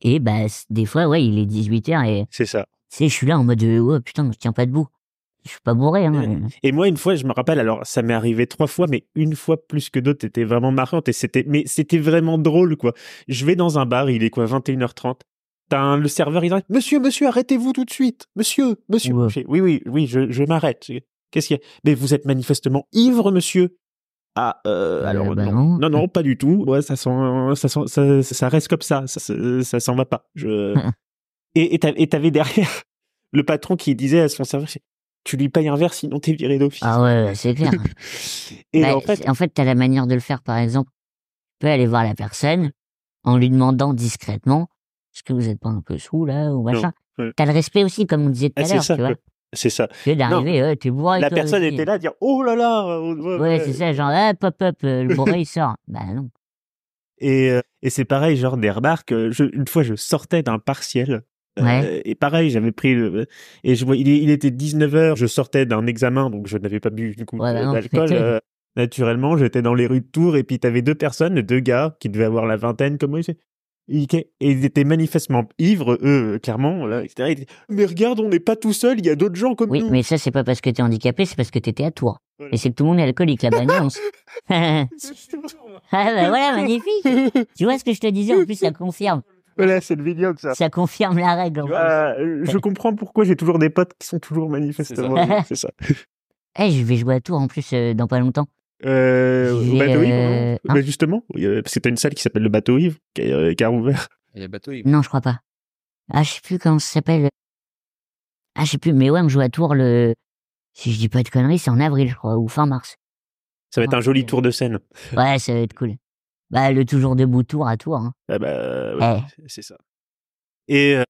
Et, bah, des fois, ouais, il est 18h et, C'est ça. tu sais, je suis là en mode, oh, putain, je tiens pas debout. Je suis pas bourré. Hein. Et moi, une fois, je me rappelle, alors ça m'est arrivé trois fois, mais une fois plus que d'autres, c'était vraiment marrante et c'était, mais c'était vraiment drôle, quoi. Je vais dans un bar, il est quoi, 21h30. T'as un, le serveur, il dit, monsieur, monsieur, arrêtez-vous tout de suite. Monsieur, monsieur. Ouais. Je fais, oui, oui, oui, je, je m'arrête. Qu'est-ce qu'il y a? Mais vous êtes manifestement ivre, monsieur. Ah, euh, Euh, alors bah non. non. non, non, pas du tout. Ouais, ça sent, ça sent, ça, ça reste comme ça. Ça, ça, ça s'en va pas. Je... [laughs] et et t'avais derrière [laughs] le patron qui disait à son serveur, tu lui payes un verre, sinon t'es viré d'office. Ah ouais, c'est clair. [laughs] Et Bah, en fait, en fait, t'as la manière de le faire. Par exemple, tu peux aller voir la personne en lui demandant discrètement est-ce que vous êtes pas un peu sous là ou machin. ouais. T'as le respect aussi, comme on disait tout ah, à l'heure, tu vois. C'est ça. Que d'arriver, ouais, t'es bourré. La toi personne aussi. était là à dire oh là là. euh, ouais, Ouais, c'est ça, genre, ah, pop, euh, le bourré [laughs] il sort. Bah non. Et, euh, et c'est pareil, genre des remarques. euh, Je, une fois, je sortais d'un partiel. Euh, Ouais. et pareil, j'avais pris le, et je vois, il, il était 19h, je sortais d'un examen, donc je n'avais pas bu du coup bah euh, d'alcool. [laughs] euh, naturellement, j'étais dans les rues de Tours et puis t'avais deux personnes, deux gars qui devaient avoir la vingtaine, comme moi. Et ils étaient manifestement ivres, eux, clairement, là, etc. Disaient, mais regarde, on n'est pas tout seul, il y a d'autres gens comme Oui, nous. mais ça, c'est pas parce que t'es handicapé, c'est parce que t'étais à Tours. Voilà. Et c'est que tout le monde est alcoolique là-bas, non [laughs] [laughs] Ah bah voilà, magnifique. Tu vois ce que je te disais, en plus, ça confirme. Voilà, c'est le vidéo de ça. Ça confirme la règle. en plus. Euh, je comprends pourquoi j'ai toujours des potes qui sont toujours manifestement. C'est C'est ça. [laughs] ça. Eh, je vais jouer à Tours en plus euh, dans pas longtemps. Euh, au bateau ivre, euh, non hein Bah, justement, parce que t'as une salle qui s'appelle le bateau ivre qui a, euh, qui a rouvert. Il y a le bateau, il... Non, je crois pas. Ah, je sais plus comment ça s'appelle. Ah, je sais plus, mais ouais, on joue à Tours le. Si je dis pas de conneries, c'est en avril, je crois, ou fin mars. Ça va être Ah, un joli tour de scène. Ouais, ça va être cool. Bah, le toujours debout Tours à Tours. Hein. Ah bah, ouais, Eh. c'est ça. Et euh,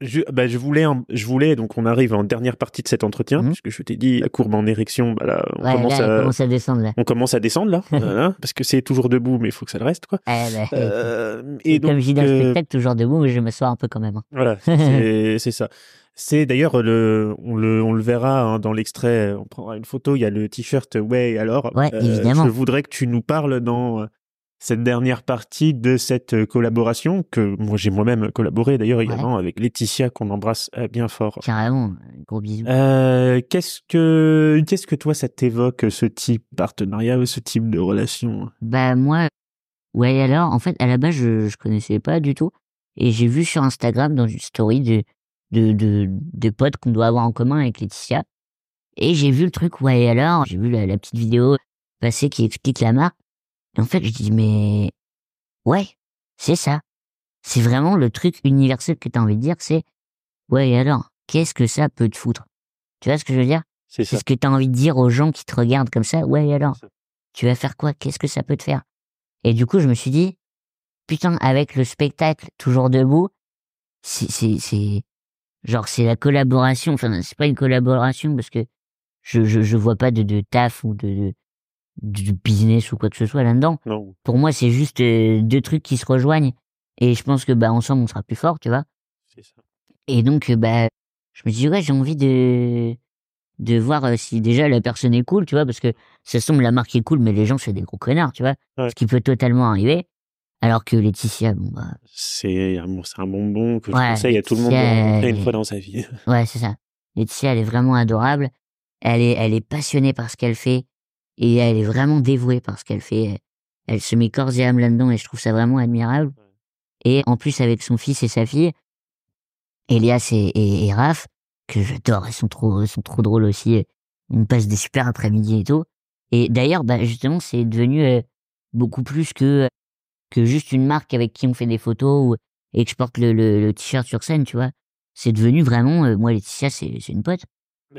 je, bah, je voulais, je voulais, donc on arrive en dernière partie de cet entretien, Mhm. puisque je t'ai dit la courbe en érection, bah là, on Ouais, commence là, à, commence à descendre là. on commence à descendre là, [laughs] voilà, parce que c'est toujours debout, mais il faut que ça le reste, quoi. Eh Euh, et comme je dis dans le spectacle, toujours debout, mais je me sois un peu quand même. hein. Voilà, [laughs] c'est ça. C'est d'ailleurs le on le on le verra hein, dans l'extrait. On prendra une photo. Il y a le t-shirt ouais alors. Ouais, évidemment. Je voudrais que tu nous parles dans cette dernière partie de cette euh, collaboration que moi j'ai moi-même collaboré d'ailleurs également avec Laetitia qu'on embrasse euh, bien fort. Carrément, gros bisous. Euh, qu'est-ce que qu'est-ce que toi ça t'évoque ce type de partenariat, ce type de relation? Bah moi, ouais alors, en fait, à la base, je, je connaissais pas du tout. Et j'ai vu sur Instagram, dans une story de, de, de, de potes qu'on doit avoir en commun avec Laetitia. Et j'ai vu le truc, ouais alors, j'ai vu la, la petite vidéo passer qui explique la marque. Et en fait, je dis, mais ouais, c'est ça. C'est vraiment le truc universel que t'as envie de dire, c'est, ouais et alors, qu'est-ce que ça peut te foutre? Tu vois ce que je veux dire? C'est ce que t'as envie de dire aux gens qui te regardent comme ça, ouais et alors tu vas faire quoi? Qu'est-ce que ça peut te faire? Et du coup, je me suis dit, putain, avec le spectacle toujours debout, c'est, c'est, c'est, genre, c'est la collaboration. Enfin, c'est pas une collaboration parce que je, je, je vois pas de, de taf ou de, de, de business ou quoi que ce soit là-dedans. Non. Pour moi, c'est juste euh, deux trucs qui se rejoignent. Et je pense que, bah, ensemble, on sera plus fort, tu vois. C'est ça. Et donc, euh, bah, je me dis, ouais, j'ai envie de, de voir euh, si déjà la personne est cool, tu vois, parce que ça semble la marque est cool, mais les gens, c'est des gros connards, tu vois. Ouais. Ce qui peut totalement arriver. Alors que Laetitia, bon, bah, C'est un, bonbon que je Ouais, conseille à tout le monde de rencontrer une elle- fois dans sa vie. ouais, c'est ça. Laetitia, elle est vraiment adorable. Elle est, elle est passionnée par ce qu'elle fait. Et elle est vraiment dévouée par ce qu'elle fait. Elle se met corps et âme là-dedans et je trouve ça vraiment admirable. Et en plus, avec son fils et sa fille, Elias et, et, et Raph, que j'adore, ils sont trop, ils sont trop drôles aussi. On passe des super après-midi et tout. Et d'ailleurs, bah, justement, c'est devenu euh, beaucoup plus que, que juste une marque avec qui on fait des photos ou, et que je porte le, le, le t-shirt sur scène, tu vois. C'est devenu vraiment, euh, moi, Laetitia, c'est, c'est une pote.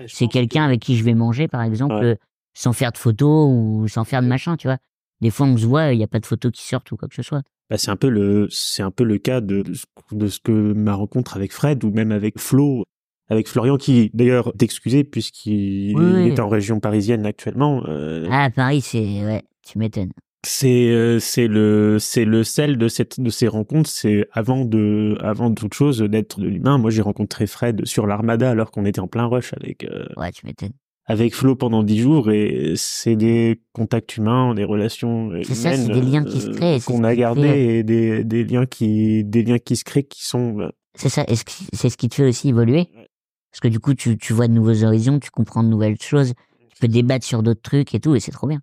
C'est quelqu'un avec qui je vais manger, par exemple, Ouais. Sans faire de photos ou sans faire de machin, tu vois. Des fois, on se voit, il n'y a pas de photos qui sortent ou quoi que ce soit. Bah, c'est un peu le c'est un peu le cas de, de ce- que ma rencontre avec Fred ou même avec Flo avec Florian qui d'ailleurs d'excuser puisqu'il Oui, oui. est en région parisienne actuellement euh, Ah, Paris, c'est, ouais, tu m'étonnes. c'est euh, c'est le c'est le sel de cette de ces rencontres c'est avant de avant toute chose d'être de l'humain moi j'ai rencontré Fred sur l'Armada alors qu'on était en plein rush avec euh, Ouais, tu m'étonnes. Avec Flo pendant dix jours et c'est des contacts humains, des relations C'est ça, c'est humaines, des liens qui se euh, créent, qu'on a gardés fait- et des, des liens qui des liens qui se créent qui sont euh, C'est ça, c'est ce qui te fait aussi évoluer. Parce que du coup, tu, tu vois de nouveaux horizons, tu comprends de nouvelles choses, tu peux débattre sur d'autres trucs et tout, et c'est trop bien.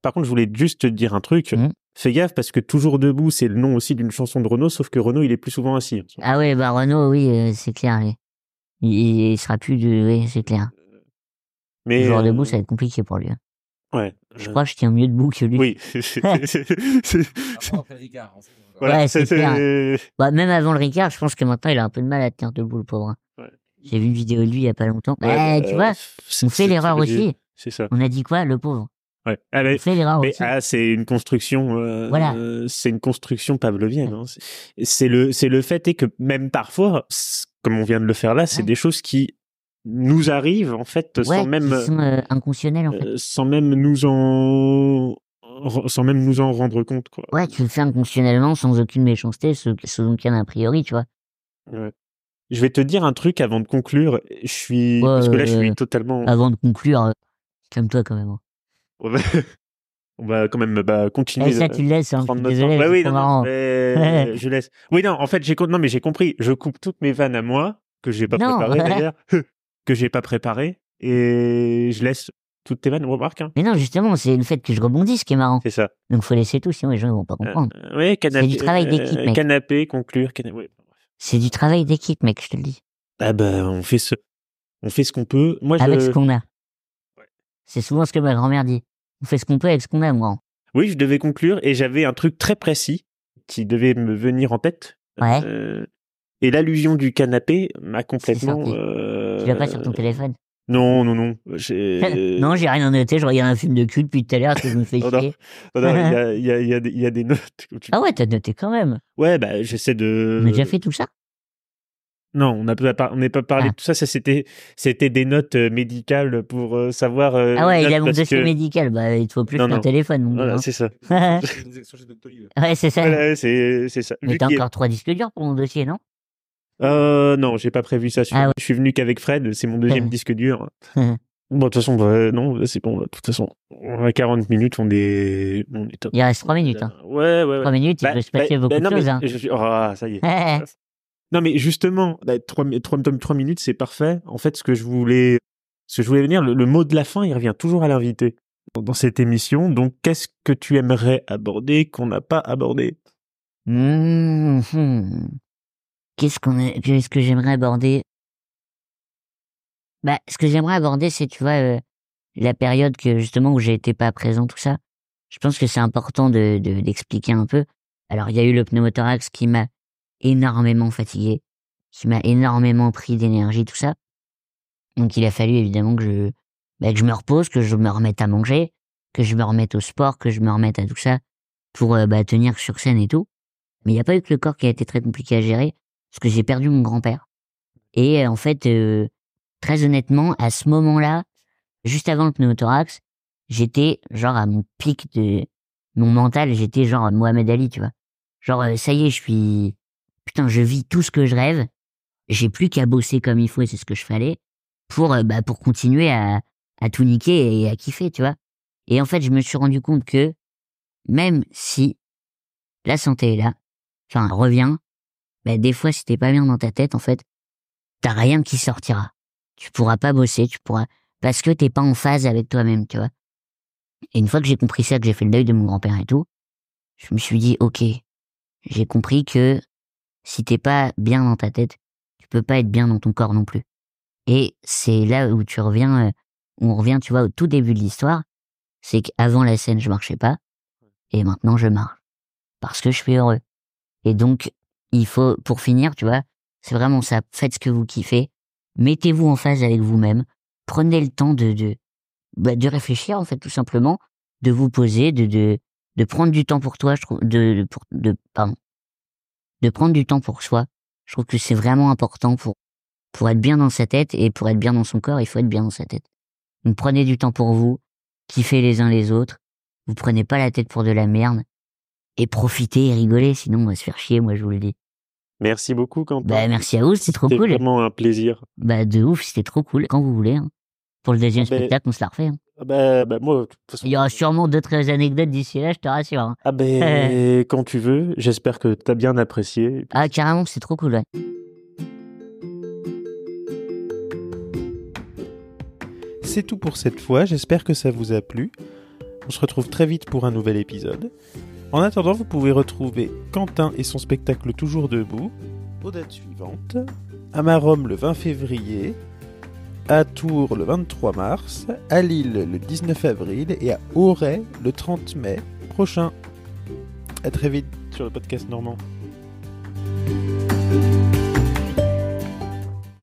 Par contre, je voulais juste te dire un truc. Mhm. Fais gaffe parce que Toujours debout, c'est le nom aussi d'une chanson de Renault, sauf que Renault, il est plus souvent assis. Ah ouais, bah Renault, oui, euh, c'est clair. Il, il sera plus de... Oui, c'est clair. Mais Joueur euh, debout, ça va être compliqué pour lui. hein. Ouais. Je crois que je tiens mieux debout que lui. Oui. [laughs] C'est- c'est- c'est- Après, après Ricard, en fait. voilà, Ouais, c'est Bah, même avant le Ricard, je pense que maintenant, il a un peu de mal à tenir debout, le pauvre. hein. Ouais. J'ai vu une vidéo de lui il y a pas longtemps. Ouais, bah, tu vois, c'est- on fait c'est- l'erreur c'est- aussi. C'est ça. On a dit quoi, le pauvre? Ouais. Ah, mais- On fait l'erreur Mais aussi. ah, c'est une construction. euh, Voilà. euh, c'est une construction pavlovienne. hein. C'est- C'est le, c'est le fait est que même parfois, c- comme on vient de le faire là, c'est Ouais. des choses qui nous arrivent en fait ouais, sans même, sont euh, inconscionnels, en fait. euh, sans même nous en, sans même nous en rendre compte quoi. Ouais, tu le fais inconscionnellement, sans aucune méchanceté, sans, aucun a priori, tu vois. Ouais. Je vais te dire un truc avant de conclure. Je suis Ouais, parce que là, je suis euh, totalement. Avant de conclure, euh, calme-toi quand même. hein. On va, [laughs] quand même bah, continuer. Eh, ça, tu le laisses, hein. désolé. Bah oui, non, non, mais [laughs] je laisse. Oui, non, en fait, j'ai con- non, mais j'ai compris. Je coupe toutes mes vannes à moi que j'ai pas Non. préparées d'ailleurs, [laughs] que j'ai pas préparées, et je laisse toutes tes vannes. Remarque, hein. Mais non, justement, c'est le fait que je rebondisse qui est marrant. C'est ça. Donc faut laisser tout, sinon les gens ils vont pas comprendre. Euh, oui, canapé. du travail d'équipe, euh, mec. Canapé, conclure. cana- ouais. C'est du travail d'équipe, mec, je te le dis. Ah bah, on fait ce, on fait ce qu'on peut. Moi, je. Avec ce qu'on a. Ouais. C'est souvent ce que ma grand-mère dit. On fait ce qu'on peut avec ce qu'on a, moi. Oui, je devais conclure et j'avais un truc très précis qui devait me venir en tête. Ouais. Euh, et l'allusion du canapé m'a complètement. Euh, Tu l'as pas sur ton téléphone? Non, non, non. J'ai- [laughs] Non, j'ai rien noté. Je regarde un film de cul depuis tout à l'heure que je me fais chier. Non, non, il y a, [laughs] y, y, des- il y a des notes. Ah ouais, t'as noté quand même. Ouais, bah, j'essaie de. On a déjà fait tout ça? Non, on n'a pas, parlé Ah. de tout ça. Ça, c'était, c'était des notes euh, médicales pour euh, savoir. euh, Ah ouais, il a mon parce dossier que- médical. Bah, il te faut plus Non, qu'un non. téléphone, mon Voilà, c'est ça. [laughs] ouais, c'est ça. Voilà, c'est, c'est ça. Mais t'as encore trois disques durs pour mon dossier, non? Euh, non, j'ai pas prévu ça. Je suis, Ah ouais. je suis venu qu'avec Fred. C'est mon deuxième disque dur. Bon, de toute façon, bah, non, c'est bon. De toute façon, on a 40 minutes, on est, on est top. Il reste trois minutes. Hein. Ouais, ouais, ouais. Trois minutes, il Bah, peut se passer bah, beaucoup bah, de non, choses. mais Hein. je Ah, ça y est. [laughs] Non, mais justement, bah, trois, mi- trois, trois minutes, c'est parfait. En fait, ce que je voulais, ce que je voulais venir, le, le mot de la fin, il revient toujours à l'invité dans, dans cette émission. Donc, qu'est-ce que tu aimerais aborder qu'on n'a pas abordé? Mmh, hmm. Qu'est-ce qu'on est, qu'est-ce que j'aimerais aborder? Bah, ce que j'aimerais aborder, c'est tu vois euh, la période que justement où j'ai été pas présent, tout ça. Je pense que c'est important de de- d'expliquer un peu. Alors, il y a eu le pneumothorax qui m'a énormément fatigué, qui m'a énormément pris d'énergie, tout ça. Donc, il a fallu évidemment que je bah, que je me repose, que je me remette à manger, que je me remette au sport, que je me remette à tout ça pour euh, bah, tenir sur scène et tout. Mais il n'y a pas eu que le corps qui a été très compliqué à gérer, parce que j'ai perdu mon grand-père. Et euh, en fait, euh, très honnêtement, à ce moment-là, juste avant le pneumothorax, j'étais genre à mon pic de mon mental, j'étais genre Mohamed Ali, tu vois. Genre, euh, ça y est, je suis... Putain, je vis tout ce que je rêve, j'ai plus qu'à bosser comme il faut, et c'est ce que je fallais, pour, euh, bah, pour continuer à, à tout niquer et à kiffer, tu vois. Et en fait, je me suis rendu compte que même si la santé est là, enfin, revient, bah, des fois, si t'es pas bien dans ta tête, en fait, t'as rien qui sortira. Tu pourras pas bosser, tu pourras, parce que t'es pas en phase avec toi-même, tu vois. Et une fois que j'ai compris ça, que j'ai fait le deuil de mon grand-père et tout, je me suis dit, ok, j'ai compris que si t'es pas bien dans ta tête, tu peux pas être bien dans ton corps non plus. Et c'est là où tu reviens, euh, où on revient, tu vois, au tout début de l'histoire, c'est qu'avant la scène, je marchais pas, et maintenant je marche. Parce que je suis heureux. Et donc, il faut, pour finir, tu vois, c'est vraiment ça. Faites ce que vous kiffez. Mettez-vous en phase avec vous-même. Prenez le temps de, de, bah, de réfléchir, en fait, tout simplement. De vous poser, de, de, de prendre du temps pour toi, je trouve, de, de, pour, de, pardon. De prendre du temps pour soi. Je trouve que c'est vraiment important pour, pour être bien dans sa tête et pour être bien dans son corps, il faut être bien dans sa tête. Donc prenez du temps pour vous. Kiffez les uns les autres. Vous prenez pas la tête pour de la merde. Et profitez et rigolez, sinon on va se faire chier, moi je vous le dis. Merci beaucoup, Quentin. Bah merci à vous, c'était trop C'était cool. vraiment un plaisir. Bah de ouf, c'était trop cool. Quand vous voulez. hein. Pour le deuxième Ah ben- spectacle, on se la refait. hein. Ah Bah, bah, moi, façon. Il y aura sûrement d'autres anecdotes d'ici là, je te rassure. hein. Ah ben, [laughs] quand tu veux. J'espère que t'as bien apprécié. Ah carrément, c'est trop cool. Ouais. c'est tout pour cette fois, j'espère que ça vous a plu. On se retrouve très vite pour un nouvel épisode. En attendant, vous pouvez retrouver Quentin et son spectacle Toujours debout aux dates suivantes. À Marom le 20 février, à Tours le 23 mars, à Lille le 19 avril et à Auray le 30 mai prochain. À très vite sur le podcast normand.